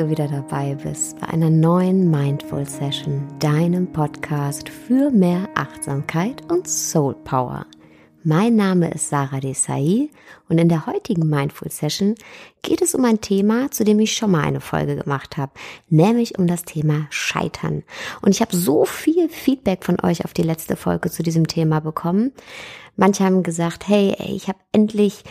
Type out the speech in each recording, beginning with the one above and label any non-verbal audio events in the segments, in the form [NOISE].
Du wieder dabei bist bei einer neuen Mindful Session, deinem Podcast für mehr Achtsamkeit und Soul Power. Mein Name ist Sarah Desai und in der heutigen Mindful Session geht es um ein Thema, zu dem ich schon mal eine Folge gemacht habe, nämlich um das Thema Scheitern. Und ich habe so viel Feedback von euch auf die letzte Folge zu diesem Thema bekommen. Manche haben gesagt, hey, ey, ich habe endlich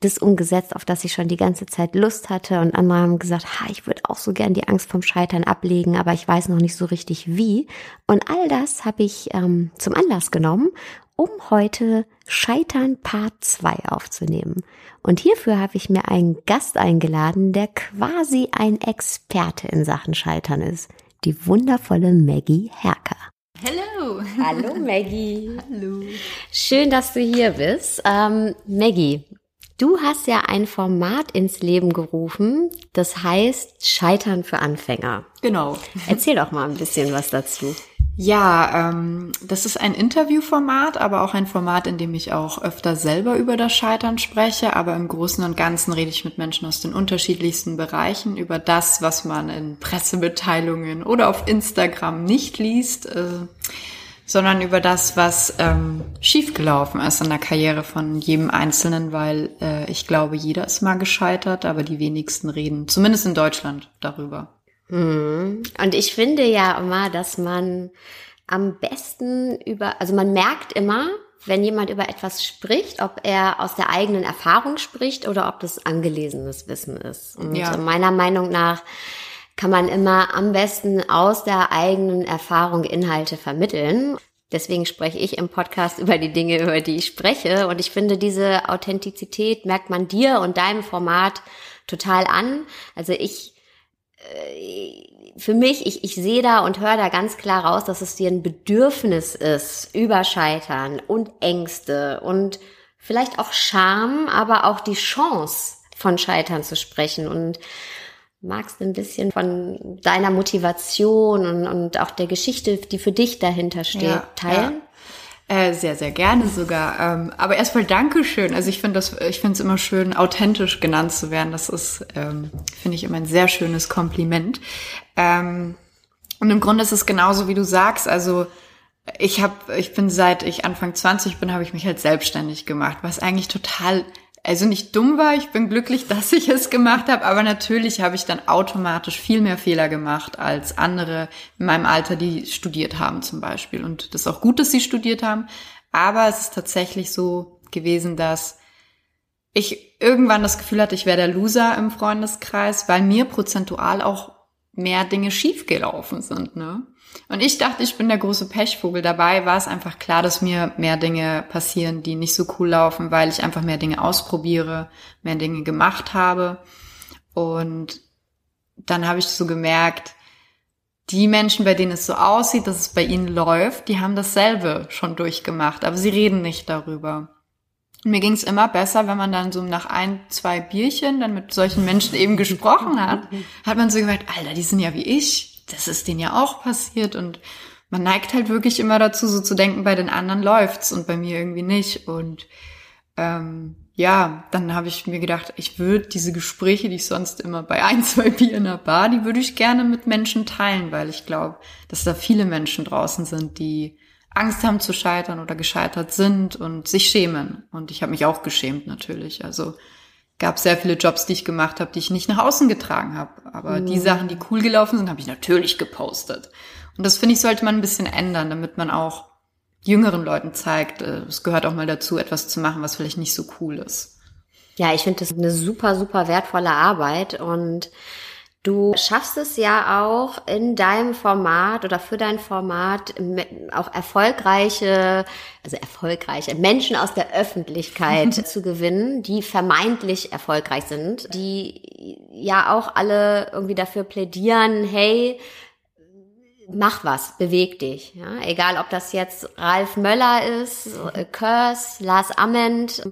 das umgesetzt, auf das ich schon die ganze Zeit Lust hatte. Und andere haben gesagt, ha, ich würde auch so gern die Angst vom Scheitern ablegen, aber ich weiß noch nicht so richtig wie. Und all das habe ich ähm, zum Anlass genommen, um heute Scheitern Part 2 aufzunehmen. Und hierfür habe ich mir einen Gast eingeladen, der quasi ein Experte in Sachen Scheitern ist. Die wundervolle Maggie Herker. Hallo. Hallo Maggie. [LAUGHS] Hallo. Schön, dass du hier bist. Ähm, Maggie, Du hast ja ein Format ins Leben gerufen, das heißt Scheitern für Anfänger. Genau. Erzähl doch mal ein bisschen was dazu. Ja, ähm, das ist ein Interviewformat, aber auch ein Format, in dem ich auch öfter selber über das Scheitern spreche. Aber im Großen und Ganzen rede ich mit Menschen aus den unterschiedlichsten Bereichen über das, was man in Pressemitteilungen oder auf Instagram nicht liest. Äh, sondern über das, was ähm, schiefgelaufen ist in der Karriere von jedem Einzelnen, weil äh, ich glaube, jeder ist mal gescheitert, aber die wenigsten reden, zumindest in Deutschland, darüber. Hm. Und ich finde ja immer, dass man am besten über, also man merkt immer, wenn jemand über etwas spricht, ob er aus der eigenen Erfahrung spricht oder ob das angelesenes Wissen ist. Und ja. meiner Meinung nach kann man immer am besten aus der eigenen Erfahrung Inhalte vermitteln. Deswegen spreche ich im Podcast über die Dinge, über die ich spreche. Und ich finde, diese Authentizität merkt man dir und deinem Format total an. Also ich, äh, für mich, ich, ich sehe da und höre da ganz klar raus, dass es dir ein Bedürfnis ist, über Scheitern und Ängste und vielleicht auch Scham, aber auch die Chance von Scheitern zu sprechen. Und magst du ein bisschen von deiner Motivation und, und auch der Geschichte, die für dich dahinter steht, ja, teilen? Ja. Äh, sehr, sehr gerne sogar. Ähm, aber erstmal Dankeschön. Also ich finde das, ich finde es immer schön, authentisch genannt zu werden. Das ist, ähm, finde ich immer ein sehr schönes Kompliment. Ähm, und im Grunde ist es genauso, wie du sagst. Also ich habe, ich bin seit ich Anfang 20 bin, habe ich mich halt selbstständig gemacht, was eigentlich total also nicht dumm war, ich bin glücklich, [LAUGHS] dass ich es gemacht habe, aber natürlich habe ich dann automatisch viel mehr Fehler gemacht als andere in meinem Alter, die studiert haben zum Beispiel. Und das ist auch gut, dass sie studiert haben, aber es ist tatsächlich so gewesen, dass ich irgendwann das Gefühl hatte, ich wäre der Loser im Freundeskreis, weil mir prozentual auch mehr Dinge schiefgelaufen sind. Ne? Und ich dachte, ich bin der große Pechvogel. Dabei war es einfach klar, dass mir mehr Dinge passieren, die nicht so cool laufen, weil ich einfach mehr Dinge ausprobiere, mehr Dinge gemacht habe. Und dann habe ich so gemerkt, die Menschen, bei denen es so aussieht, dass es bei ihnen läuft, die haben dasselbe schon durchgemacht, aber sie reden nicht darüber. Mir ging es immer besser, wenn man dann so nach ein, zwei Bierchen dann mit solchen Menschen eben gesprochen hat, hat man so gemerkt, Alter, die sind ja wie ich das ist denen ja auch passiert und man neigt halt wirklich immer dazu, so zu denken, bei den anderen läuft's und bei mir irgendwie nicht. Und ähm, ja, dann habe ich mir gedacht, ich würde diese Gespräche, die ich sonst immer bei ein, zwei Bier in der Bar, die würde ich gerne mit Menschen teilen, weil ich glaube, dass da viele Menschen draußen sind, die Angst haben zu scheitern oder gescheitert sind und sich schämen. Und ich habe mich auch geschämt natürlich. Also gab sehr viele Jobs, die ich gemacht habe, die ich nicht nach außen getragen habe. Aber mhm. die Sachen, die cool gelaufen sind, habe ich natürlich gepostet. Und das finde ich, sollte man ein bisschen ändern, damit man auch jüngeren Leuten zeigt, äh, es gehört auch mal dazu, etwas zu machen, was vielleicht nicht so cool ist. Ja, ich finde das eine super, super wertvolle Arbeit und Du schaffst es ja auch in deinem Format oder für dein Format auch erfolgreiche, also erfolgreiche Menschen aus der Öffentlichkeit [LAUGHS] zu gewinnen, die vermeintlich erfolgreich sind, die ja auch alle irgendwie dafür plädieren, hey, mach was, beweg dich. Ja? Egal, ob das jetzt Ralf Möller ist, Kurs, Lars Ament,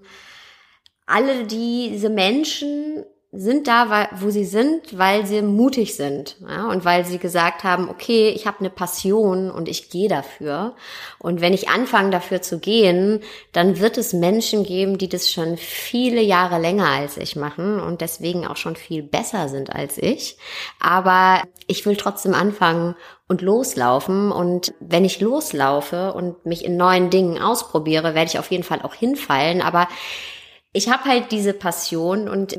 alle diese Menschen sind da, wo sie sind, weil sie mutig sind ja, und weil sie gesagt haben, okay, ich habe eine Passion und ich gehe dafür. Und wenn ich anfange dafür zu gehen, dann wird es Menschen geben, die das schon viele Jahre länger als ich machen und deswegen auch schon viel besser sind als ich. Aber ich will trotzdem anfangen und loslaufen. Und wenn ich loslaufe und mich in neuen Dingen ausprobiere, werde ich auf jeden Fall auch hinfallen. Aber ich habe halt diese Passion und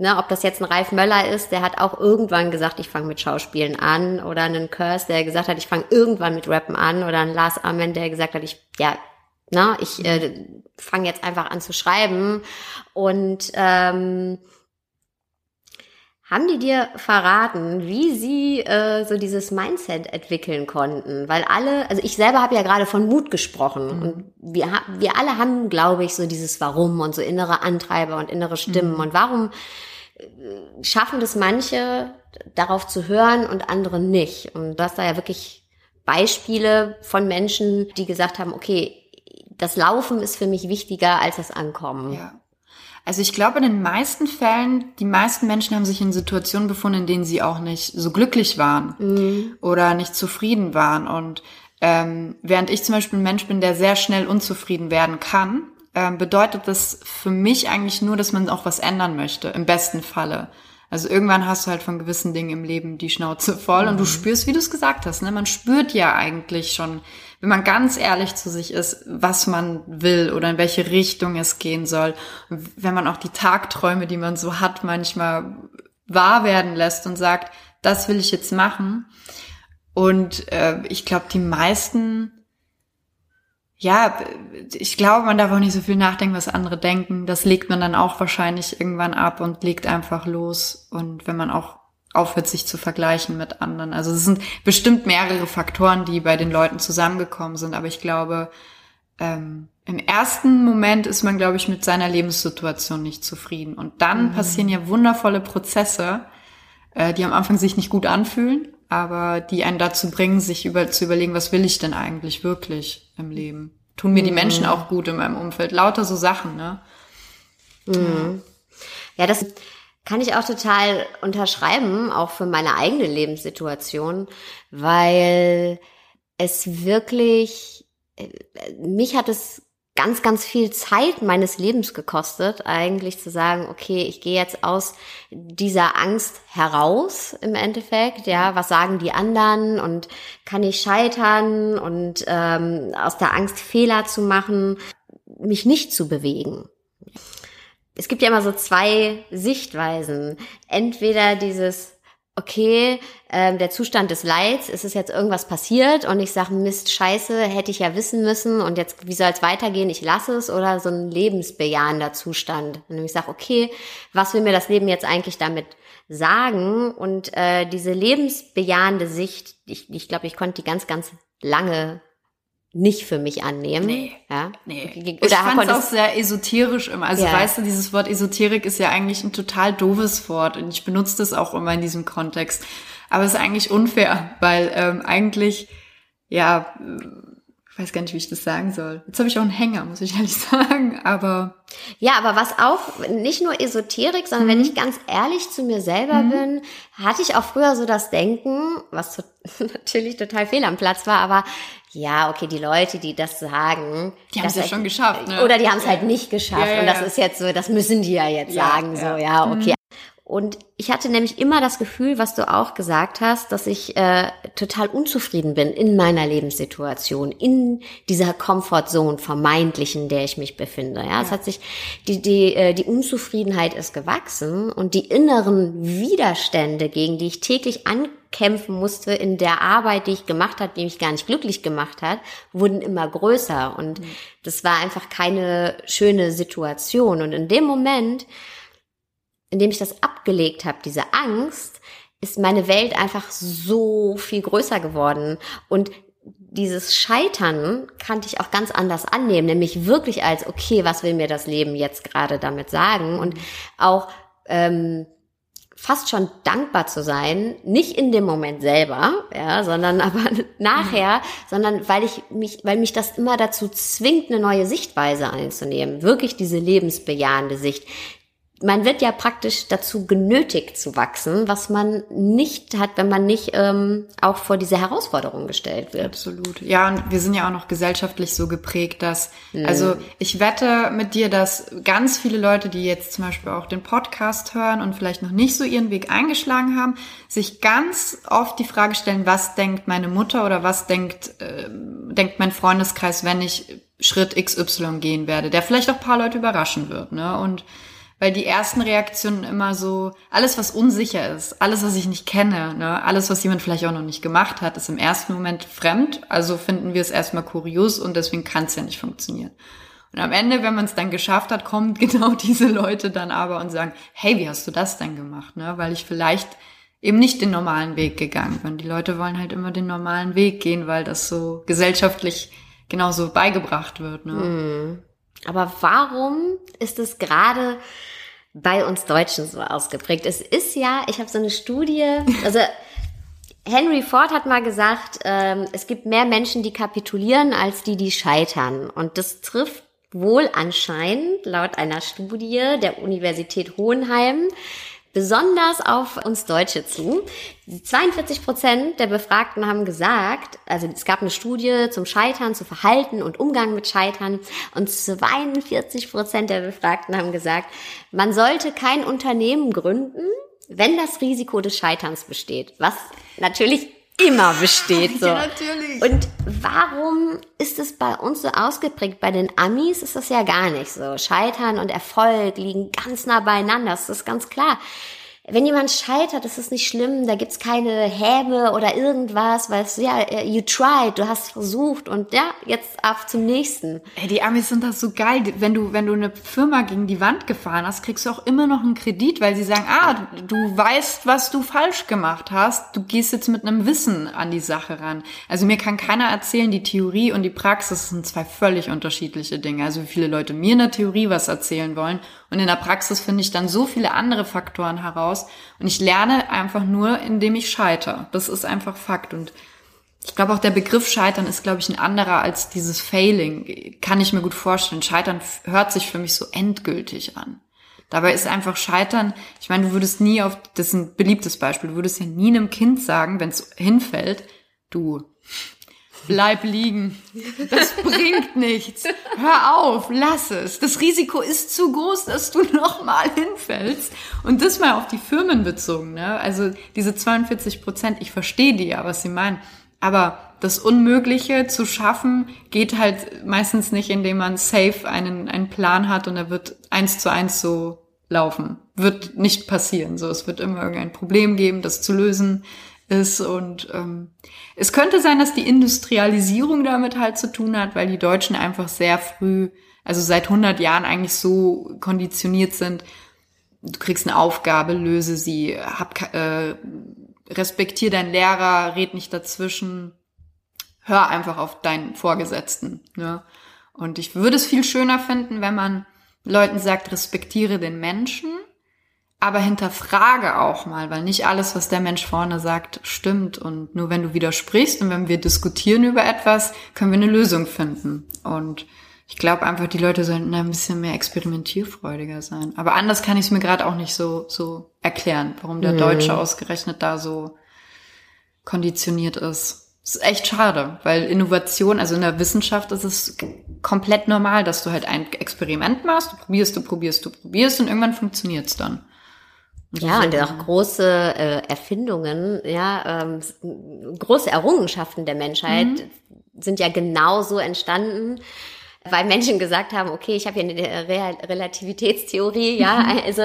Ne, ob das jetzt ein Ralf Möller ist, der hat auch irgendwann gesagt, ich fange mit Schauspielen an, oder einen Curse, der gesagt hat, ich fange irgendwann mit Rappen an, oder ein Lars Amen, der gesagt hat, ich, ja, na, ich äh, fange jetzt einfach an zu schreiben. Und ähm, haben die dir verraten, wie sie äh, so dieses Mindset entwickeln konnten? Weil alle, also ich selber habe ja gerade von Mut gesprochen mhm. und wir, wir alle haben, glaube ich, so dieses Warum und so innere Antreiber und innere Stimmen. Mhm. Und warum schaffen das manche, darauf zu hören und andere nicht. Und du hast da ja wirklich Beispiele von Menschen, die gesagt haben, okay, das Laufen ist für mich wichtiger als das Ankommen. Ja. Also ich glaube, in den meisten Fällen, die meisten Menschen haben sich in Situationen befunden, in denen sie auch nicht so glücklich waren mhm. oder nicht zufrieden waren. Und ähm, während ich zum Beispiel ein Mensch bin, der sehr schnell unzufrieden werden kann, ähm, bedeutet das für mich eigentlich nur, dass man auch was ändern möchte, im besten Falle. Also irgendwann hast du halt von gewissen Dingen im Leben die Schnauze voll mhm. und du mhm. spürst, wie du es gesagt hast, ne? Man spürt ja eigentlich schon, wenn man ganz ehrlich zu sich ist, was man will oder in welche Richtung es gehen soll. Und wenn man auch die Tagträume, die man so hat, manchmal wahr werden lässt und sagt, das will ich jetzt machen. Und äh, ich glaube, die meisten ja, ich glaube, man darf auch nicht so viel nachdenken, was andere denken. Das legt man dann auch wahrscheinlich irgendwann ab und legt einfach los. Und wenn man auch aufhört, sich zu vergleichen mit anderen. Also es sind bestimmt mehrere Faktoren, die bei den Leuten zusammengekommen sind. Aber ich glaube, ähm, im ersten Moment ist man, glaube ich, mit seiner Lebenssituation nicht zufrieden. Und dann mhm. passieren ja wundervolle Prozesse, äh, die am Anfang sich nicht gut anfühlen, aber die einen dazu bringen, sich über, zu überlegen, was will ich denn eigentlich wirklich im Leben? Tun mir die Menschen mhm. auch gut in meinem Umfeld? Lauter so Sachen, ne? Mhm. Ja, das kann ich auch total unterschreiben, auch für meine eigene Lebenssituation, weil es wirklich, äh, mich hat es ganz, ganz viel Zeit meines Lebens gekostet, eigentlich zu sagen, okay, ich gehe jetzt aus dieser Angst heraus im Endeffekt, ja, was sagen die anderen und kann ich scheitern und ähm, aus der Angst Fehler zu machen, mich nicht zu bewegen. Es gibt ja immer so zwei Sichtweisen. Entweder dieses okay, ähm, der Zustand des Leids, ist es jetzt irgendwas passiert und ich sage, Mist, scheiße, hätte ich ja wissen müssen und jetzt, wie soll es weitergehen, ich lasse es oder so ein lebensbejahender Zustand. Und ich sage, okay, was will mir das Leben jetzt eigentlich damit sagen? Und äh, diese lebensbejahende Sicht, ich, ich glaube, ich konnte die ganz, ganz lange nicht für mich annehmen. Nee. Ja? nee. Oder ich fand es auch sehr esoterisch immer. Also ja. weißt du, dieses Wort Esoterik ist ja eigentlich ein total doofes Wort und ich benutze das auch immer in diesem Kontext. Aber es ist eigentlich unfair, weil ähm, eigentlich, ja, ich weiß gar nicht, wie ich das sagen soll. Jetzt habe ich auch einen Hänger, muss ich ehrlich [LAUGHS] sagen, aber... Ja, aber was auch, nicht nur Esoterik, sondern mhm. wenn ich ganz ehrlich zu mir selber mhm. bin, hatte ich auch früher so das Denken, was [LAUGHS] natürlich total fehl am Platz war, aber ja, okay, die Leute, die das sagen. Die haben es ja schon geschafft, ne? Oder die haben es halt nicht geschafft. Ja, ja, und das ist jetzt so, das müssen die ja jetzt sagen, so, ja, okay. Und ich hatte nämlich immer das Gefühl, was du auch gesagt hast, dass ich äh, total unzufrieden bin in meiner Lebenssituation, in dieser Comfortzone vermeintlichen, in der ich mich befinde. Ja, ja. es hat sich die die äh, die Unzufriedenheit ist gewachsen und die inneren Widerstände, gegen die ich täglich ankämpfen musste in der Arbeit, die ich gemacht habe, die mich gar nicht glücklich gemacht hat, wurden immer größer und mhm. das war einfach keine schöne Situation. Und in dem Moment indem ich das abgelegt habe, diese Angst, ist meine Welt einfach so viel größer geworden. Und dieses Scheitern kannte ich auch ganz anders annehmen, nämlich wirklich als, okay, was will mir das Leben jetzt gerade damit sagen? Und auch ähm, fast schon dankbar zu sein, nicht in dem Moment selber, ja, sondern [LAUGHS] aber nachher, sondern weil ich mich, weil mich das immer dazu zwingt, eine neue Sichtweise einzunehmen, wirklich diese lebensbejahende Sicht, man wird ja praktisch dazu genötigt zu wachsen, was man nicht hat, wenn man nicht ähm, auch vor diese Herausforderung gestellt wird. Absolut. Ja, und wir sind ja auch noch gesellschaftlich so geprägt, dass, mhm. also ich wette mit dir, dass ganz viele Leute, die jetzt zum Beispiel auch den Podcast hören und vielleicht noch nicht so ihren Weg eingeschlagen haben, sich ganz oft die Frage stellen, was denkt meine Mutter oder was denkt, äh, denkt mein Freundeskreis, wenn ich Schritt XY gehen werde, der vielleicht auch paar Leute überraschen wird, ne? Und weil die ersten Reaktionen immer so, alles was unsicher ist, alles was ich nicht kenne, ne, alles was jemand vielleicht auch noch nicht gemacht hat, ist im ersten Moment fremd, also finden wir es erstmal kurios und deswegen kann es ja nicht funktionieren. Und am Ende, wenn man es dann geschafft hat, kommen [LAUGHS] genau diese Leute dann aber und sagen, hey, wie hast du das denn gemacht? Ne? Weil ich vielleicht eben nicht den normalen Weg gegangen bin. Die Leute wollen halt immer den normalen Weg gehen, weil das so gesellschaftlich genauso beigebracht wird. Ne? Mhm. Aber warum ist es gerade bei uns Deutschen so ausgeprägt? Es ist ja, ich habe so eine Studie, also [LAUGHS] Henry Ford hat mal gesagt, ähm, es gibt mehr Menschen, die kapitulieren, als die, die scheitern. Und das trifft wohl anscheinend laut einer Studie der Universität Hohenheim besonders auf uns Deutsche zu. 42 Prozent der Befragten haben gesagt, also es gab eine Studie zum Scheitern, zu Verhalten und Umgang mit Scheitern und 42 Prozent der Befragten haben gesagt, man sollte kein Unternehmen gründen, wenn das Risiko des Scheiterns besteht, was natürlich immer besteht. So. ja, natürlich. Und warum ist es bei uns so ausgeprägt? Bei den Amis ist das ja gar nicht so. Scheitern und Erfolg liegen ganz nah beieinander, das ist ganz klar wenn jemand scheitert, ist es nicht schlimm, da gibt's keine Häme oder irgendwas, weil es, ja, äh, you tried, du hast versucht und ja, jetzt auf zum nächsten. Ey, die Amis sind das so geil, wenn du, wenn du eine Firma gegen die Wand gefahren hast, kriegst du auch immer noch einen Kredit, weil sie sagen, ah, du weißt, was du falsch gemacht hast, du gehst jetzt mit einem Wissen an die Sache ran. Also mir kann keiner erzählen, die Theorie und die Praxis sind zwei völlig unterschiedliche Dinge. Also wie viele Leute mir in der Theorie was erzählen wollen und in der Praxis finde ich dann so viele andere Faktoren heraus. Und ich lerne einfach nur, indem ich scheitere. Das ist einfach Fakt. Und ich glaube auch der Begriff Scheitern ist, glaube ich, ein anderer als dieses Failing. Kann ich mir gut vorstellen. Scheitern hört sich für mich so endgültig an. Dabei ist einfach Scheitern, ich meine, du würdest nie auf, das ist ein beliebtes Beispiel, du würdest ja nie einem Kind sagen, wenn es hinfällt, du, Bleib liegen. Das [LAUGHS] bringt nichts. Hör auf, lass es. Das Risiko ist zu groß, dass du [LAUGHS] nochmal hinfällst. Und das mal auf die Firmen bezogen. Ne? Also diese 42 Prozent, ich verstehe die ja, was sie meinen. Aber das Unmögliche zu schaffen, geht halt meistens nicht, indem man safe einen, einen Plan hat und er wird eins zu eins so laufen. Wird nicht passieren. So, es wird immer irgendein Problem geben, das zu lösen ist. Und ähm, es könnte sein, dass die Industrialisierung damit halt zu tun hat, weil die Deutschen einfach sehr früh, also seit 100 Jahren eigentlich so konditioniert sind, du kriegst eine Aufgabe, löse sie, hab, äh, respektier deinen Lehrer, red nicht dazwischen, hör einfach auf deinen Vorgesetzten. Ne? Und ich würde es viel schöner finden, wenn man Leuten sagt, respektiere den Menschen aber hinterfrage auch mal, weil nicht alles, was der Mensch vorne sagt, stimmt. Und nur wenn du widersprichst und wenn wir diskutieren über etwas, können wir eine Lösung finden. Und ich glaube einfach, die Leute sollten ein bisschen mehr experimentierfreudiger sein. Aber anders kann ich es mir gerade auch nicht so, so erklären, warum der mhm. Deutsche ausgerechnet da so konditioniert ist. Das ist echt schade, weil Innovation, also in der Wissenschaft ist es komplett normal, dass du halt ein Experiment machst, du probierst, du probierst, du probierst und irgendwann funktioniert's dann. Ja, und auch große äh, Erfindungen, ja, ähm, große Errungenschaften der Menschheit mhm. sind ja genauso entstanden, weil Menschen gesagt haben, okay, ich habe hier eine Re Relativitätstheorie, ja, mhm. also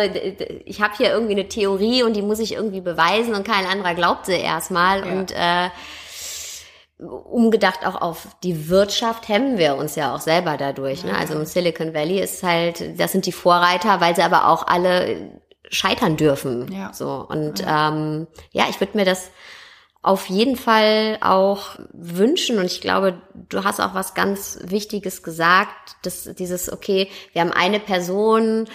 ich habe hier irgendwie eine Theorie und die muss ich irgendwie beweisen und kein anderer glaubt sie erstmal ja. und äh, umgedacht auch auf die Wirtschaft hemmen wir uns ja auch selber dadurch. Ne? Also im Silicon Valley ist halt, das sind die Vorreiter, weil sie aber auch alle scheitern dürfen. Ja. So und ja, ähm, ja ich würde mir das auf jeden Fall auch wünschen und ich glaube, du hast auch was ganz Wichtiges gesagt, dass dieses okay, wir haben eine Person,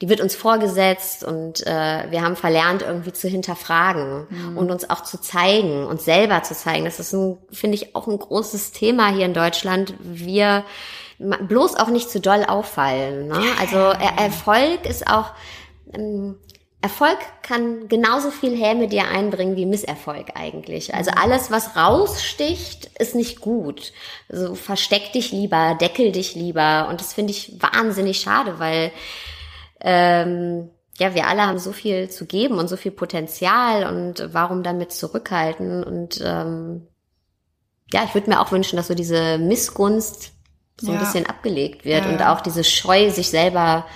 die wird uns vorgesetzt und äh, wir haben verlernt irgendwie zu hinterfragen mhm. und uns auch zu zeigen, uns selber zu zeigen. Das ist ein finde ich auch ein großes Thema hier in Deutschland. Wir bloß auch nicht zu doll auffallen. Ne? Also er Erfolg ist auch ähm, Erfolg kann genauso viel Häme dir einbringen wie Misserfolg eigentlich. Also alles, was raussticht, ist nicht gut. Also versteck dich lieber, deckel dich lieber. Und das finde ich wahnsinnig schade, weil ähm, ja, wir alle haben so viel zu geben und so viel Potenzial und warum damit zurückhalten? Und ähm, ja, ich würde mir auch wünschen, dass so diese Missgunst so ja. ein bisschen abgelegt wird ja. und auch diese Scheu, sich selber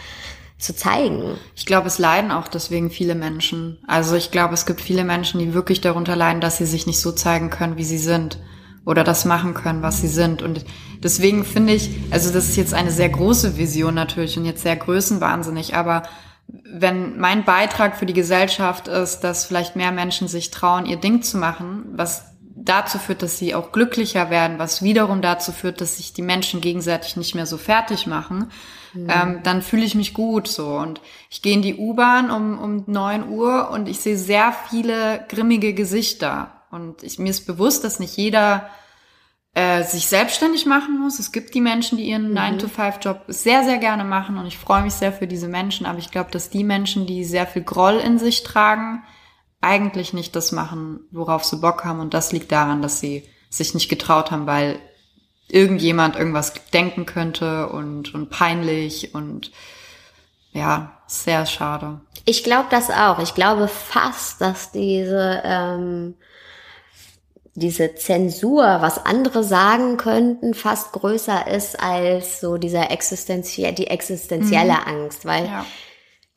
zu zeigen. Ich glaube, es leiden auch deswegen viele Menschen. Also ich glaube, es gibt viele Menschen, die wirklich darunter leiden, dass sie sich nicht so zeigen können, wie sie sind oder das machen können, was sie sind. Und deswegen finde ich, also das ist jetzt eine sehr große Vision natürlich und jetzt sehr größenwahnsinnig, aber wenn mein Beitrag für die Gesellschaft ist, dass vielleicht mehr Menschen sich trauen, ihr Ding zu machen, was dazu führt, dass sie auch glücklicher werden, was wiederum dazu führt, dass sich die Menschen gegenseitig nicht mehr so fertig machen, mhm. ähm, dann fühle ich mich gut so. Und ich gehe in die U-Bahn um, um neun Uhr und ich sehe sehr viele grimmige Gesichter. Und ich, mir ist bewusst, dass nicht jeder äh, sich selbstständig machen muss. Es gibt die Menschen, die ihren mhm. 9-to-5-Job sehr, sehr gerne machen und ich freue mich sehr für diese Menschen. Aber ich glaube, dass die Menschen, die sehr viel Groll in sich tragen, eigentlich nicht das machen, worauf sie Bock haben. Und das liegt daran, dass sie sich nicht getraut haben, weil irgendjemand irgendwas denken könnte und, und peinlich und ja, sehr schade. Ich glaube das auch. Ich glaube fast, dass diese, ähm, diese Zensur, was andere sagen könnten, fast größer ist als so dieser existenzielle, die existenzielle mhm. Angst, weil ja.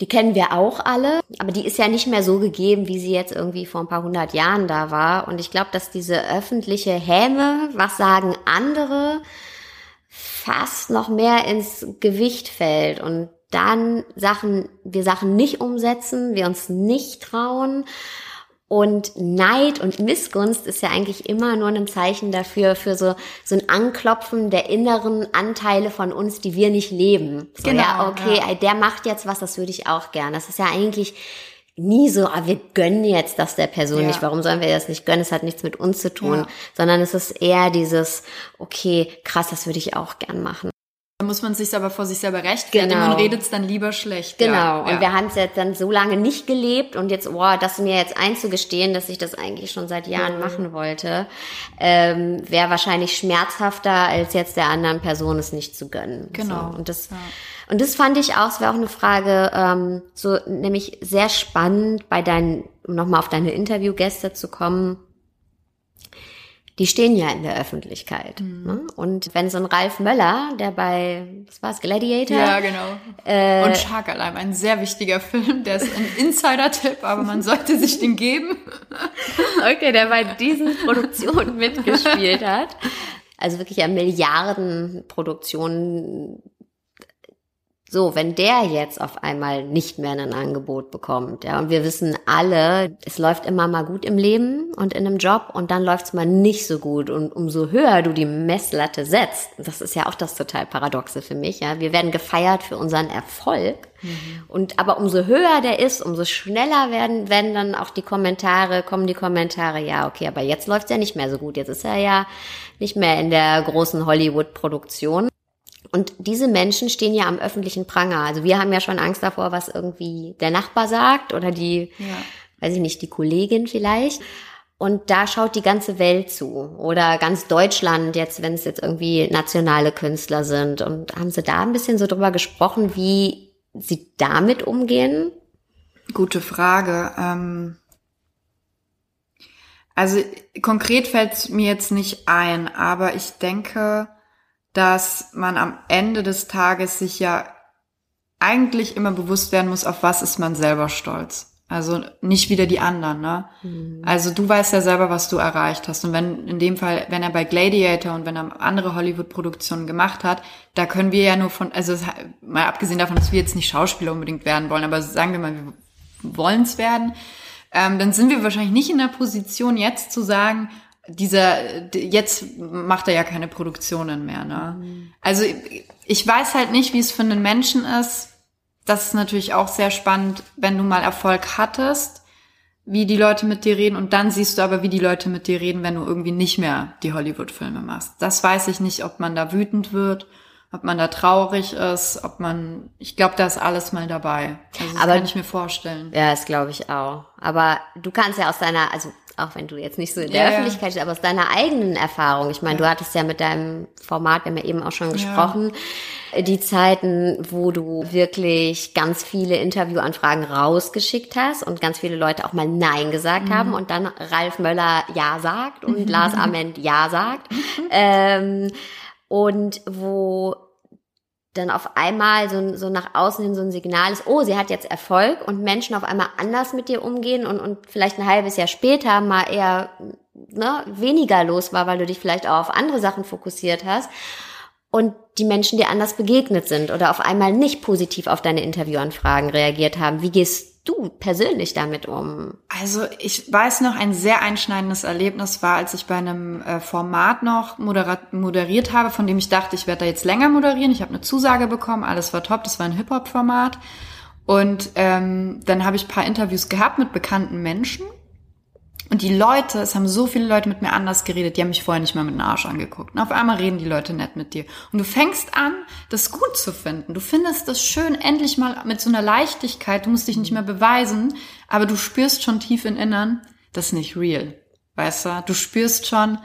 Die kennen wir auch alle, aber die ist ja nicht mehr so gegeben, wie sie jetzt irgendwie vor ein paar hundert Jahren da war. Und ich glaube, dass diese öffentliche Häme, was sagen andere, fast noch mehr ins Gewicht fällt und dann Sachen, wir Sachen nicht umsetzen, wir uns nicht trauen und Neid und Missgunst ist ja eigentlich immer nur ein Zeichen dafür, für so, so ein Anklopfen der inneren Anteile von uns, die wir nicht leben. So, genau, ja, okay, ja. der macht jetzt was, das würde ich auch gern. Das ist ja eigentlich nie so, ah, wir gönnen jetzt das der Person ja. nicht. Warum sollen wir das nicht gönnen? Es hat nichts mit uns zu tun, ja. sondern es ist eher dieses, okay, krass, das würde ich auch gern machen. Muss man sich aber vor sich selber rechtfertigen genau. und redet es dann lieber schlecht. Genau. Ja, und ja. wir haben es jetzt dann so lange nicht gelebt und jetzt, boah, das mir jetzt einzugestehen, dass ich das eigentlich schon seit Jahren mhm. machen wollte, ähm, wäre wahrscheinlich schmerzhafter, als jetzt der anderen Person es nicht zu gönnen. Genau. So. Und das, ja. und das fand ich auch, es wäre auch eine Frage, ähm, so nämlich sehr spannend bei deinen, um nochmal auf deine Interviewgäste zu kommen die stehen ja in der Öffentlichkeit. Mhm. Ne? Und wenn so ein Ralf Möller, der bei, was war's, Gladiator? Ja, genau. Äh, und Shark Alarm, ein sehr wichtiger Film, der ist ein Insider-Tipp, aber man sollte sich den geben. okay, der bei diesen Produktionen mitgespielt hat. Also wirklich an Milliardenproduktionen so, wenn der jetzt auf einmal nicht mehr ein Angebot bekommt, ja, und wir wissen alle, es läuft immer mal gut im Leben und in einem Job und dann läuft's mal nicht so gut und umso höher du die Messlatte setzt, das ist ja auch das total Paradoxe für mich, ja, wir werden gefeiert für unseren Erfolg mhm. und aber umso höher der ist, umso schneller werden, werden dann auch die Kommentare, kommen die Kommentare, ja, okay, aber jetzt läuft's ja nicht mehr so gut, jetzt ist er ja nicht mehr in der großen Hollywood-Produktion. Und diese Menschen stehen ja am öffentlichen Pranger. Also wir haben ja schon Angst davor, was irgendwie der Nachbar sagt oder die, ja. weiß ich nicht, die Kollegin vielleicht. Und da schaut die ganze Welt zu oder ganz Deutschland jetzt, wenn es jetzt irgendwie nationale Künstler sind. Und haben Sie da ein bisschen so drüber gesprochen, wie Sie damit umgehen? Gute Frage. Ähm also konkret fällt es mir jetzt nicht ein, aber ich denke, dass man am Ende des Tages sich ja eigentlich immer bewusst werden muss, auf was ist man selber stolz. Also nicht wieder die anderen, ne? Mhm. Also du weißt ja selber, was du erreicht hast. Und wenn in dem Fall, wenn er bei Gladiator und wenn er andere Hollywood-Produktionen gemacht hat, da können wir ja nur von, also mal abgesehen davon, dass wir jetzt nicht Schauspieler unbedingt werden wollen, aber sagen wir mal, wir wollen es werden, ähm, dann sind wir wahrscheinlich nicht in der Position, jetzt zu sagen, dieser, jetzt macht er ja keine Produktionen mehr, ne? Mhm. Also ich weiß halt nicht, wie es für einen Menschen ist. Das ist natürlich auch sehr spannend, wenn du mal Erfolg hattest, wie die Leute mit dir reden und dann siehst du aber, wie die Leute mit dir reden, wenn du irgendwie nicht mehr die Hollywood-Filme machst. Das weiß ich nicht, ob man da wütend wird ob man da traurig ist, ob man, ich glaube, da ist alles mal dabei. Also das Aber- kann ich mir vorstellen. Ja, das glaube ich auch. Aber du kannst ja aus deiner, also auch wenn du jetzt nicht so in der Ja. Öffentlichkeit stehst, aber aus deiner eigenen Erfahrung. Ich meine, du hattest ja mit deinem Format, wir haben ja eben auch schon gesprochen, die Zeiten, wo du wirklich ganz viele Interviewanfragen rausgeschickt hast und ganz viele Leute auch mal Nein gesagt Mhm. haben und dann Ralf Möller Ja sagt und [LAUGHS] Lars Ament Ja sagt. [LAUGHS] ähm, und wo dann auf einmal so, so nach außen hin so ein Signal ist, oh, sie hat jetzt Erfolg und Menschen auf einmal anders mit dir umgehen und, und vielleicht ein halbes Jahr später mal eher ne, weniger los war, weil du dich vielleicht auch auf andere Sachen fokussiert hast und die Menschen dir anders begegnet sind oder auf einmal nicht positiv auf deine Interviewanfragen reagiert haben. Wie gehst du persönlich damit um? Also ich weiß noch, ein sehr einschneidendes Erlebnis war, als ich bei einem äh, Format noch moderiert habe, von dem ich dachte, ich werde da jetzt länger moderieren. Ich habe eine Zusage bekommen, alles war top, das war ein Hip-Hop-Format. Und ähm, dann habe ich ein paar Interviews gehabt mit bekannten Menschen. Und die Leute, es haben so viele Leute mit mir anders geredet, die haben mich vorher nicht mal mit dem Arsch angeguckt. Und auf einmal reden die Leute nett mit dir. Und du fängst an, das gut zu finden. Du findest das schön, endlich mal mit so einer Leichtigkeit. Du musst dich nicht mehr beweisen, aber du spürst schon tief im Innern, das ist nicht real. Weißt du? Du spürst schon,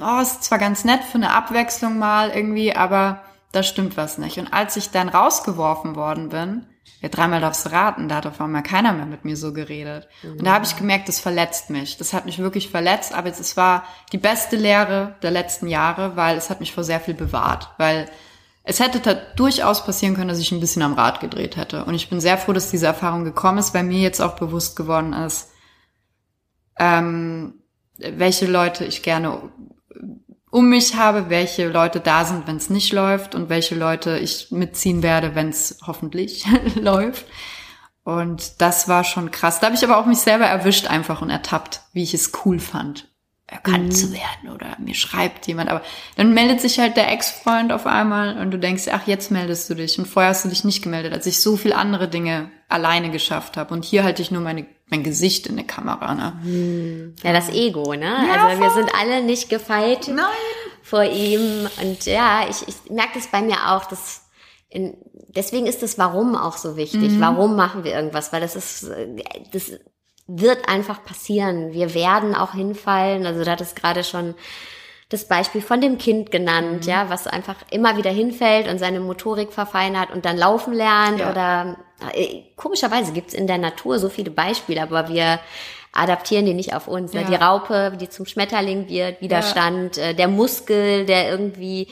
oh, ist zwar ganz nett für eine Abwechslung mal irgendwie, aber da stimmt was nicht. Und als ich dann rausgeworfen worden bin, ja, dreimal darfst du raten, da hat auf einmal keiner mehr mit mir so geredet. Und da habe ich gemerkt, das verletzt mich. Das hat mich wirklich verletzt, aber es war die beste Lehre der letzten Jahre, weil es hat mich vor sehr viel bewahrt. Weil es hätte da durchaus passieren können, dass ich ein bisschen am Rad gedreht hätte. Und ich bin sehr froh, dass diese Erfahrung gekommen ist, weil mir jetzt auch bewusst geworden ist, ähm, welche Leute ich gerne um mich habe, welche Leute da sind, wenn es nicht läuft und welche Leute ich mitziehen werde, wenn es hoffentlich [LAUGHS] läuft. Und das war schon krass. Da habe ich aber auch mich selber erwischt einfach und ertappt, wie ich es cool fand, erkannt zu werden oder mir schreibt jemand. Aber dann meldet sich halt der Ex-Freund auf einmal und du denkst, ach, jetzt meldest du dich. Und vorher hast du dich nicht gemeldet, als ich so viel andere Dinge alleine geschafft habe. Und hier halte ich nur meine, mein Gesicht in der Kamera. Ne? Ja, das Ego, ne? Ja, also wir sind alle nicht gefeit Nein. vor ihm. Und ja, ich, ich merke das bei mir auch, dass in, deswegen ist das Warum auch so wichtig. Mhm. Warum machen wir irgendwas? Weil das ist, das wird einfach passieren. Wir werden auch hinfallen. Also da hat es gerade schon das Beispiel von dem Kind genannt, Mhm. ja, was einfach immer wieder hinfällt und seine Motorik verfeinert und dann laufen lernt Ja. oder komischerweise gibt's in der Natur so viele Beispiele, aber wir adaptieren die nicht auf uns. Ne? Ja. Die Raupe, die zum Schmetterling wird, Widerstand, äh, der Muskel, der irgendwie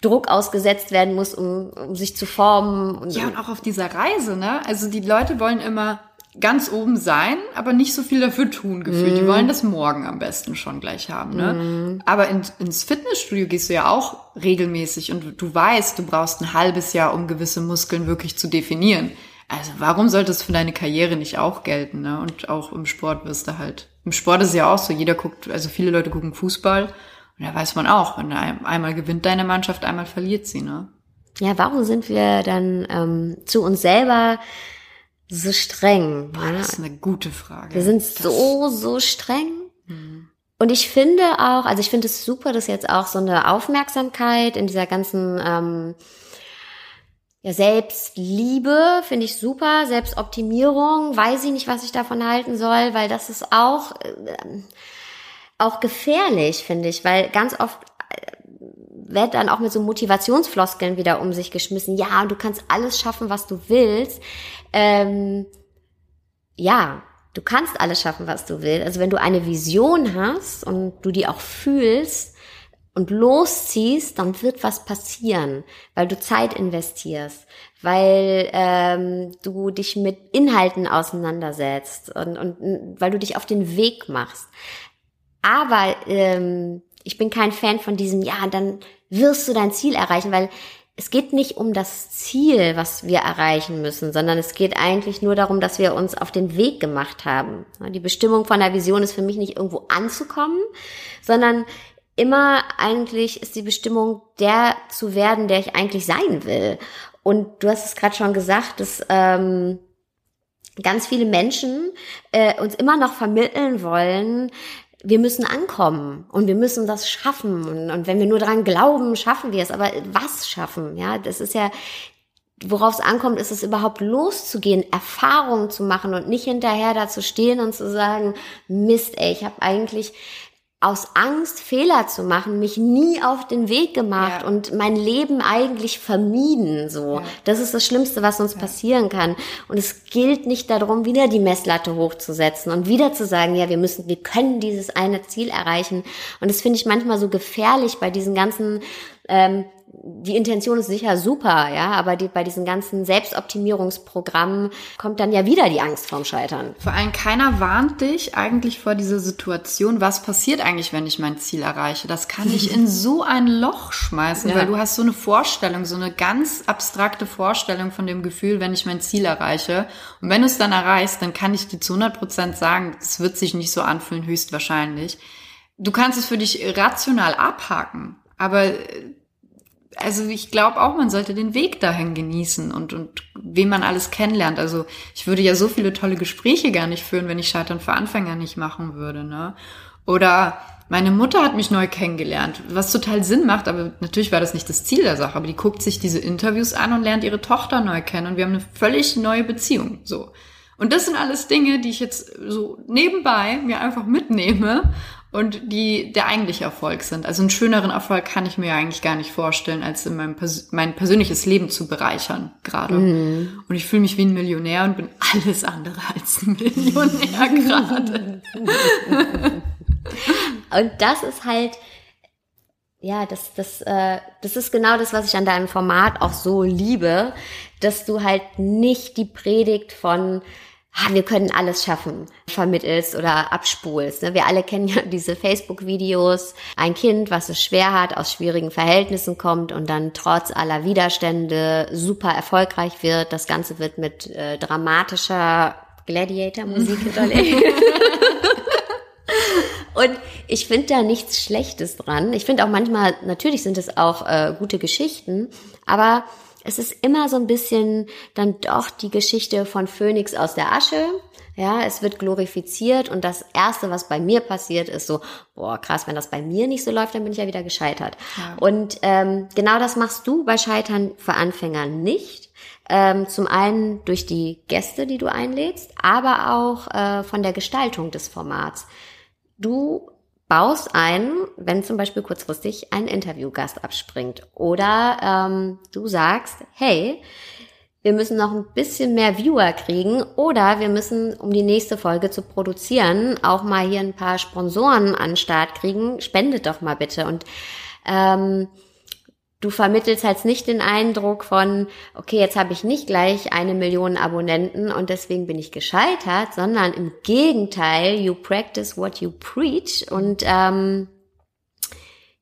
Druck ausgesetzt werden muss, um, um sich zu formen. Und, Ja, und auch auf dieser Reise, ne? Also die Leute wollen immer ganz oben sein, aber nicht so viel dafür tun, gefühlt. Die wollen das morgen am besten schon gleich haben, ne? Aber in, ins Fitnessstudio gehst du ja auch regelmäßig und du weißt, du brauchst ein halbes Jahr, um gewisse Muskeln wirklich zu definieren. Also warum sollte es für deine Karriere nicht auch gelten, ne? Und auch im Sport wirst du halt. Im Sport ist es ja auch so, jeder guckt, also viele Leute gucken Fußball und da weiß man auch, wenn ein- einmal gewinnt deine Mannschaft, einmal verliert sie, ne? ja, warum sind wir dann ähm, zu uns selber so streng? Boah, das ist eine gute Frage. Wir sind so, so streng. Und ich finde auch, also ich finde es super, dass jetzt auch so eine Aufmerksamkeit in dieser ganzen ähm, ja, Selbstliebe finde ich super, Selbstoptimierung, weiß ich nicht, was ich davon halten soll, weil das ist auch, äh, auch gefährlich, finde ich, weil ganz oft äh, wird dann auch mit so Motivationsfloskeln wieder um sich geschmissen. Ja, du kannst alles schaffen, was du willst. Ähm, ja, du kannst alles schaffen, was du willst. Also wenn du eine Vision hast und du die auch fühlst und losziehst, dann wird was passieren, weil du Zeit investierst, weil ähm, du dich mit Inhalten auseinandersetzt und, und weil du dich auf den Weg machst. Aber ähm, ich bin kein Fan von diesem, ja, dann wirst du dein Ziel erreichen, weil es geht nicht um das Ziel, was wir erreichen müssen, sondern es geht eigentlich nur darum, dass wir uns auf den Weg gemacht haben. Die Bestimmung von der Vision ist für mich nicht irgendwo anzukommen, sondern immer eigentlich ist die Bestimmung der zu werden, der ich eigentlich sein will. Und du hast es gerade schon gesagt, dass ähm, ganz viele Menschen äh, uns immer noch vermitteln wollen, wir müssen ankommen und wir müssen das schaffen. Und, und wenn wir nur dran glauben, schaffen wir es. Aber was schaffen? Ja, das ist ja, worauf es ankommt, ist es überhaupt loszugehen, Erfahrungen zu machen und nicht hinterher da zu stehen und zu sagen, Mist, ey, ich habe eigentlich aus Angst, Fehler zu machen, mich nie auf den Weg gemacht ja. und mein Leben eigentlich vermieden, so. Ja. Das ist das Schlimmste, was uns ja. passieren kann. Und es gilt nicht darum, wieder die Messlatte hochzusetzen und wieder zu sagen, ja, wir müssen, wir können dieses eine Ziel erreichen. Und das finde ich manchmal so gefährlich bei diesen ganzen ähm, die Intention ist sicher super, ja, aber die, bei diesen ganzen Selbstoptimierungsprogrammen kommt dann ja wieder die Angst vorm Scheitern. Vor allem keiner warnt dich eigentlich vor dieser Situation, was passiert eigentlich, wenn ich mein Ziel erreiche. Das kann dich in [LAUGHS] so ein Loch schmeißen, ja. weil du hast so eine Vorstellung, so eine ganz abstrakte Vorstellung von dem Gefühl, wenn ich mein Ziel erreiche. Und wenn du es dann erreichst, dann kann ich dir zu 100 Prozent sagen, es wird sich nicht so anfühlen, höchstwahrscheinlich. Du kannst es für dich rational abhaken, aber also ich glaube auch, man sollte den Weg dahin genießen und, und wen man alles kennenlernt. Also ich würde ja so viele tolle Gespräche gar nicht führen, wenn ich Scheitern für Anfänger nicht machen würde. Ne? Oder meine Mutter hat mich neu kennengelernt, was total Sinn macht, aber natürlich war das nicht das Ziel der Sache. Aber die guckt sich diese Interviews an und lernt ihre Tochter neu kennen und wir haben eine völlig neue Beziehung. So. Und das sind alles Dinge, die ich jetzt so nebenbei mir einfach mitnehme und die der eigentliche Erfolg sind. Also einen schöneren Erfolg kann ich mir ja eigentlich gar nicht vorstellen, als in meinem Pers mein persönliches Leben zu bereichern gerade. Mhm. Und ich fühle mich wie ein Millionär und bin alles andere als ein Millionär [LAUGHS] gerade. und das ist halt ja, das, das, äh, das ist genau das, was ich an deinem Format auch so liebe, dass du halt nicht die Predigt von ah, wir können alles schaffen, vermittelst oder abspulst. Ne? Wir alle kennen ja diese Facebook-Videos. Ein Kind, was es schwer hat, aus schwierigen Verhältnissen kommt und dann trotz aller Widerstände super erfolgreich wird. Das Ganze wird mit äh, dramatischer Gladiator-Musik [LAUGHS] hinterlegt. Und ich finde da nichts Schlechtes dran. Ich finde auch manchmal, natürlich sind es auch äh, gute Geschichten, aber es ist immer so ein bisschen dann doch die Geschichte von Phönix aus der Asche. Ja, es wird glorifiziert und das erste, was bei mir passiert, ist so, boah, krass, wenn das bei mir nicht so läuft, dann bin ich ja wieder gescheitert. Ja. Und ähm, genau das machst du bei Scheitern für Anfänger nicht. Ähm, zum einen durch die Gäste, die du einlädst, aber auch äh, von der Gestaltung des Formats. Du baust ein, wenn zum Beispiel kurzfristig ein Interviewgast abspringt. Oder ähm, du sagst, hey, wir müssen noch ein bisschen mehr Viewer kriegen oder wir müssen, um die nächste Folge zu produzieren, auch mal hier ein paar Sponsoren an Start kriegen. Spendet doch mal bitte. Und ähm, du vermittelst halt nicht den Eindruck von, okay, jetzt habe ich nicht gleich eine Million Abonnenten und deswegen bin ich gescheitert, sondern im Gegenteil, you practice what you preach. Und ähm,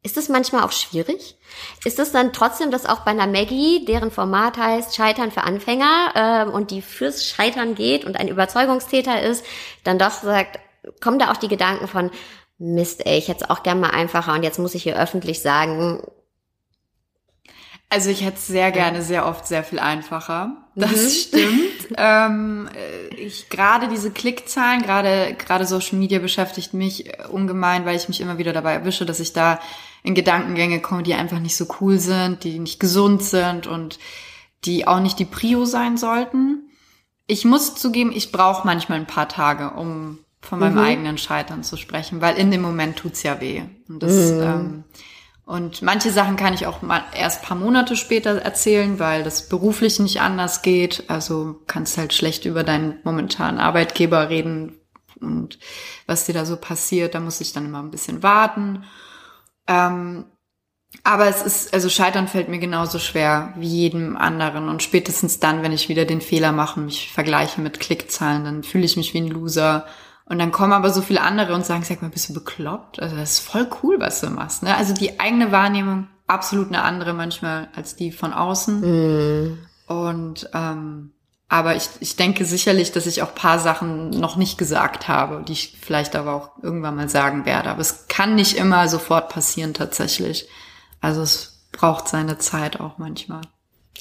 ist das manchmal auch schwierig? Ist es dann trotzdem, dass auch bei einer Maggie, deren Format heißt Scheitern für Anfänger äh, und die fürs Scheitern geht und ein Überzeugungstäter ist, dann doch sagt, kommen da auch die Gedanken von, Mist, ey, ich hätte es auch gern mal einfacher und jetzt muss ich hier öffentlich sagen, also ich hätte es sehr gerne, sehr oft, sehr viel einfacher. Das mhm. stimmt. [LAUGHS] ähm, äh, ich gerade diese Klickzahlen, gerade gerade Social Media beschäftigt mich äh, ungemein, weil ich mich immer wieder dabei erwische, dass ich da in Gedankengänge komme, die einfach nicht so cool sind, die nicht gesund sind und die auch nicht die Prio sein sollten. Ich muss zugeben, ich brauche manchmal ein paar Tage, um von meinem mhm. eigenen Scheitern zu sprechen, weil in dem Moment tut's ja weh. Und das mhm. ähm, und manche Sachen kann ich auch mal erst paar Monate später erzählen, weil das beruflich nicht anders geht. Also kannst halt schlecht über deinen momentanen Arbeitgeber reden und was dir da so passiert. Da muss ich dann immer ein bisschen warten. Ähm, aber es ist, also Scheitern fällt mir genauso schwer wie jedem anderen. Und spätestens dann, wenn ich wieder den Fehler mache und mich vergleiche mit Klickzahlen, dann fühle ich mich wie ein Loser und dann kommen aber so viele andere und sagen, sag mal, bist du bekloppt? Also das ist voll cool, was du machst. Ne? Also die eigene Wahrnehmung absolut eine andere manchmal als die von außen. Mm. Und ähm, aber ich, ich denke sicherlich, dass ich auch paar Sachen noch nicht gesagt habe, die ich vielleicht aber auch irgendwann mal sagen werde. Aber es kann nicht immer sofort passieren tatsächlich. Also es braucht seine Zeit auch manchmal.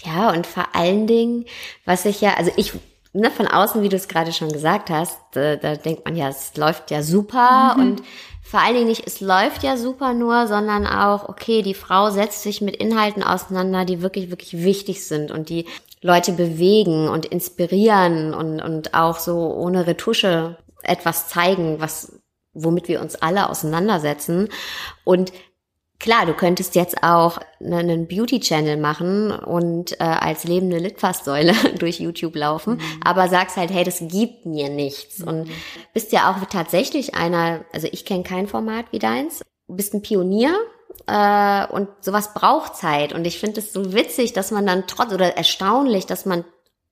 Ja, und vor allen Dingen, was ich ja, also ich ne, von außen, wie du es gerade schon gesagt hast, da, da denkt man ja, es läuft ja super mhm. und vor allen Dingen nicht, es läuft ja super nur, sondern auch, okay, die Frau setzt sich mit Inhalten auseinander, die wirklich, wirklich wichtig sind und die Leute bewegen und inspirieren und, und auch so ohne Retusche etwas zeigen, was, womit wir uns alle auseinandersetzen. Und Klar, du könntest jetzt auch einen Beauty-Channel machen und äh, als lebende Litfaßsäule [LAUGHS] durch YouTube laufen, mhm. aber sagst halt, hey, das gibt mir nichts. Mhm. Und bist ja auch tatsächlich einer, also ich kenne kein Format wie deins, bist ein Pionier äh, und sowas braucht Zeit. Und ich finde es so witzig, dass man dann trotz oder erstaunlich, dass man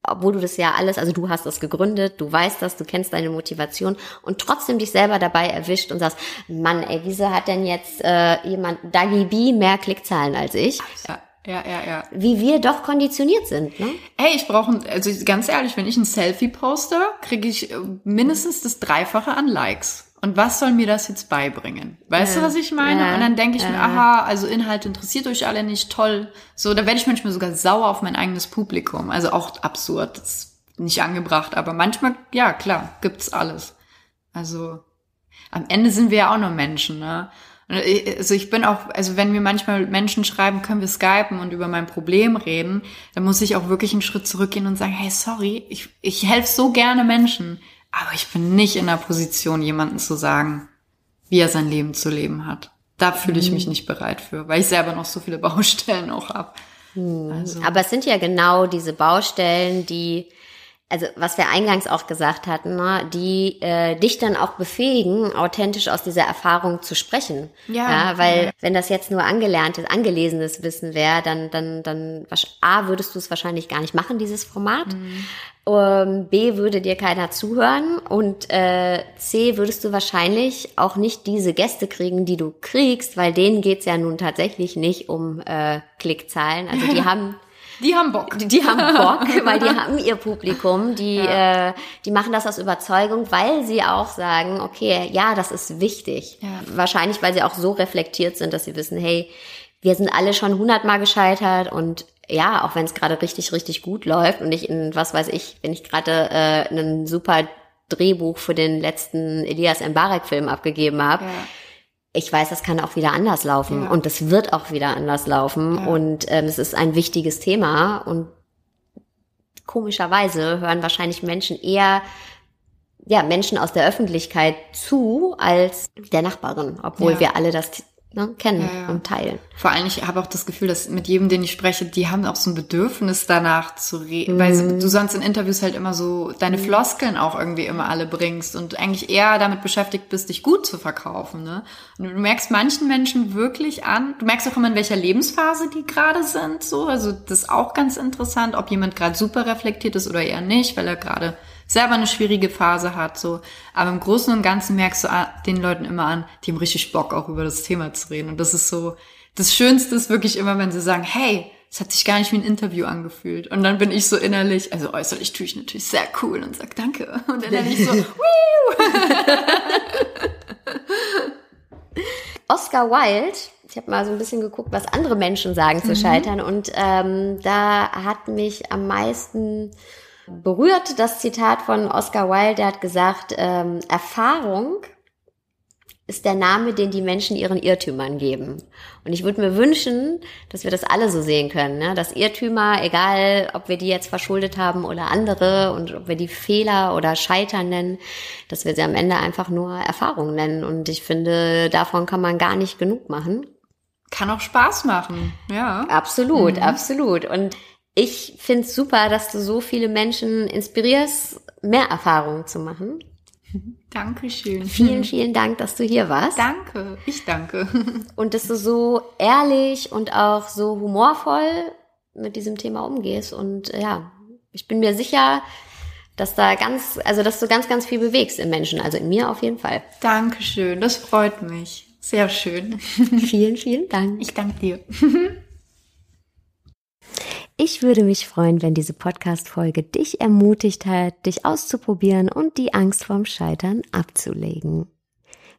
obwohl du das ja alles, also du hast das gegründet, du weißt das, du kennst deine Motivation und trotzdem dich selber dabei erwischt und sagst, Mann, ey, wieso hat denn jetzt äh, jemand Dagi B mehr Klickzahlen als ich? Ja. Ja, ja, ja. Wie wir doch konditioniert sind, ne? Ey, ich brauche, also ganz ehrlich, wenn ich ein Selfie poste, kriege ich äh, mindestens das Dreifache an Likes. Und was soll mir das jetzt beibringen? Weißt ja, du, was ich meine? Ja, und dann denke ich ja. mir, aha, also Inhalt interessiert euch alle nicht, toll. So, da werde ich manchmal sogar sauer auf mein eigenes Publikum. Also auch absurd, das ist nicht angebracht, aber manchmal, ja, klar, gibt's alles. Also am Ende sind wir ja auch nur Menschen, ne? Also ich bin auch, also wenn mir manchmal Menschen schreiben, können wir skypen und über mein Problem reden, dann muss ich auch wirklich einen Schritt zurückgehen und sagen, hey, sorry, ich, ich helfe so gerne Menschen. Aber ich bin nicht in der Position, jemanden zu sagen, wie er sein Leben zu leben hat. Da fühle ich mich mhm. nicht bereit für, weil ich selber noch so viele [LAUGHS] Baustellen auch habe. Mhm. Also. Aber es sind ja genau diese Baustellen, die, also was wir eingangs auch gesagt hatten, ne, die äh, dich dann auch befähigen, authentisch aus dieser Erfahrung zu sprechen. Ja. ja weil ja. wenn das jetzt nur angelerntes, angelesenes Wissen wäre, dann, dann, dann, A, würdest du es wahrscheinlich gar nicht machen, dieses Format. Mhm. Um, B würde dir keiner zuhören und äh, C würdest du wahrscheinlich auch nicht diese Gäste kriegen, die du kriegst, weil denen geht's ja nun tatsächlich nicht um äh, Klickzahlen. Also die [LAUGHS] haben die haben Bock. Die, [LAUGHS] die haben Bock, [LAUGHS] weil die haben ihr Publikum. Die, ja. äh, die machen das aus Überzeugung, weil sie auch sagen, okay, ja, das ist wichtig. Ja. Wahrscheinlich, weil sie auch so reflektiert sind, dass sie wissen, hey, wir sind alle schon hundertmal gescheitert und ja, auch wenn es gerade richtig, richtig gut läuft und ich in, was weiß ich, wenn ich gerade äh, einen super Drehbuch für den letzten Elias Mbarek-Film abgegeben habe, ja. Ich weiß, das kann auch wieder anders laufen ja. und das wird auch wieder anders laufen ja. und ähm, es ist ein wichtiges Thema und komischerweise hören wahrscheinlich Menschen eher ja, Menschen aus der Öffentlichkeit zu als der Nachbarin, obwohl ja. wir alle das ne, kennen ja, ja. und teilen. Vor allem, ich habe auch das Gefühl, dass mit jedem, den ich spreche, die haben auch so ein Bedürfnis danach zu reden, mhm. weil du sonst in Interviews halt immer so deine mhm. Floskeln auch irgendwie immer alle bringst und eigentlich eher damit beschäftigt bist, dich gut zu verkaufen. Ne? Und du merkst manchen Menschen wirklich an, du merkst auch immer, in welcher Lebensphase die gerade sind, so, also das ist auch ganz interessant, ob jemand gerade super reflektiert ist oder eher nicht, weil er gerade selber eine schwierige Phase hat, so. Aber im Großen und Ganzen merkst du den Leuten immer an, die haben richtig Bock, auch über das Thema zu reden. Und das ist so, das Schönste ist wirklich immer, wenn sie sagen, hey, es hat sich gar nicht wie ein Interview angefühlt. Und dann bin ich so innerlich, also äußerlich tue ich natürlich sehr cool und sag Danke. Und dann innerlich so, [LAUGHS] [LAUGHS] Oscar Wilde, ich habe mal so ein bisschen geguckt, was andere Menschen sagen zu mhm. scheitern. Und ähm, da hat mich am meisten berührt das Zitat von Oscar Wilde, der hat gesagt, ähm, Erfahrung ist der Name, den die Menschen ihren Irrtümern geben. Und ich würde mir wünschen, dass wir das alle so sehen können, ne? dass Irrtümer, egal ob wir die jetzt verschuldet haben oder andere und ob wir die Fehler oder Scheitern nennen, dass wir sie am Ende einfach nur Erfahrung nennen. Und ich finde, davon kann man gar nicht genug machen. Kann auch Spaß machen, ja. Absolut, mhm. absolut. Und ich finde es super, dass du so viele Menschen inspirierst, mehr Erfahrungen zu machen. [LAUGHS] Dankeschön. Vielen, [LAUGHS] vielen Dank, dass du hier warst. Danke, ich danke. [LAUGHS] Und dass du so ehrlich und auch so humorvoll mit diesem Thema umgehst. Und ja, ich bin mir sicher, dass da ganz, also dass du ganz, ganz viel bewegst im Menschen, also in mir auf jeden Fall. Dankeschön, das freut mich. Sehr schön. vielen, vielen Dank. Ich danke dir. Ich würde mich freuen, wenn diese Podcast-Folge dich ermutigt hat, dich auszuprobieren und die Angst vorm Scheitern abzulegen.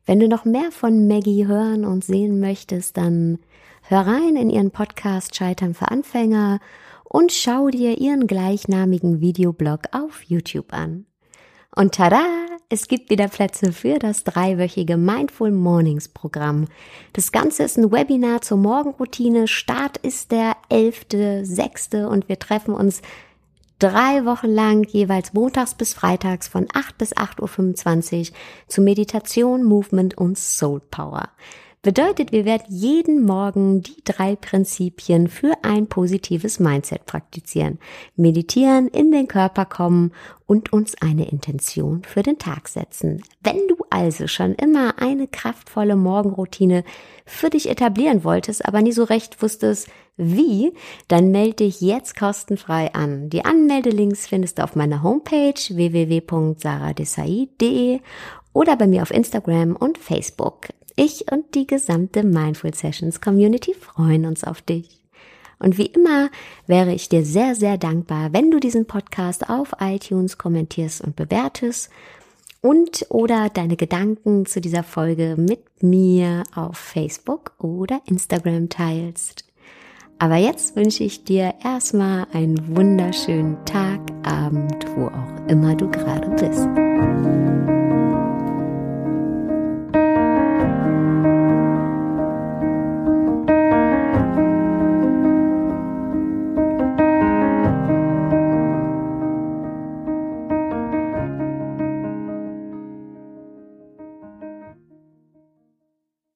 Wenn du noch mehr von Maggie hören und sehen möchtest, dann hör rein in ihren Podcast Scheitern für Anfänger und schau dir ihren gleichnamigen Videoblog auf YouTube an. Und tada! Es gibt wieder Plätze für das dreiwöchige Mindful Mornings Programm. Das Ganze ist ein Webinar zur Morgenroutine. Start ist der 11.06. und wir treffen uns drei Wochen lang jeweils montags bis freitags von 8 bis 8.25 Uhr zu Meditation, Movement und Soul Power. Bedeutet, wir werden jeden Morgen die drei Prinzipien für ein positives Mindset praktizieren, meditieren, in den Körper kommen und uns eine Intention für den Tag setzen. Wenn du also schon immer eine kraftvolle Morgenroutine für dich etablieren wolltest, aber nie so recht wusstest, wie, dann melde dich jetzt kostenfrei an. Die Anmeldelinks findest du auf meiner Homepage www.saradesai.de oder bei mir auf Instagram und Facebook. Ich und die gesamte Mindful Sessions Community freuen uns auf dich. Und wie immer wäre ich dir sehr, sehr dankbar, wenn du diesen Podcast auf iTunes kommentierst und bewertest und oder deine Gedanken zu dieser Folge mit mir auf Facebook oder Instagram teilst. Aber jetzt wünsche ich dir erstmal einen wunderschönen Tag, Abend, wo auch immer du gerade bist.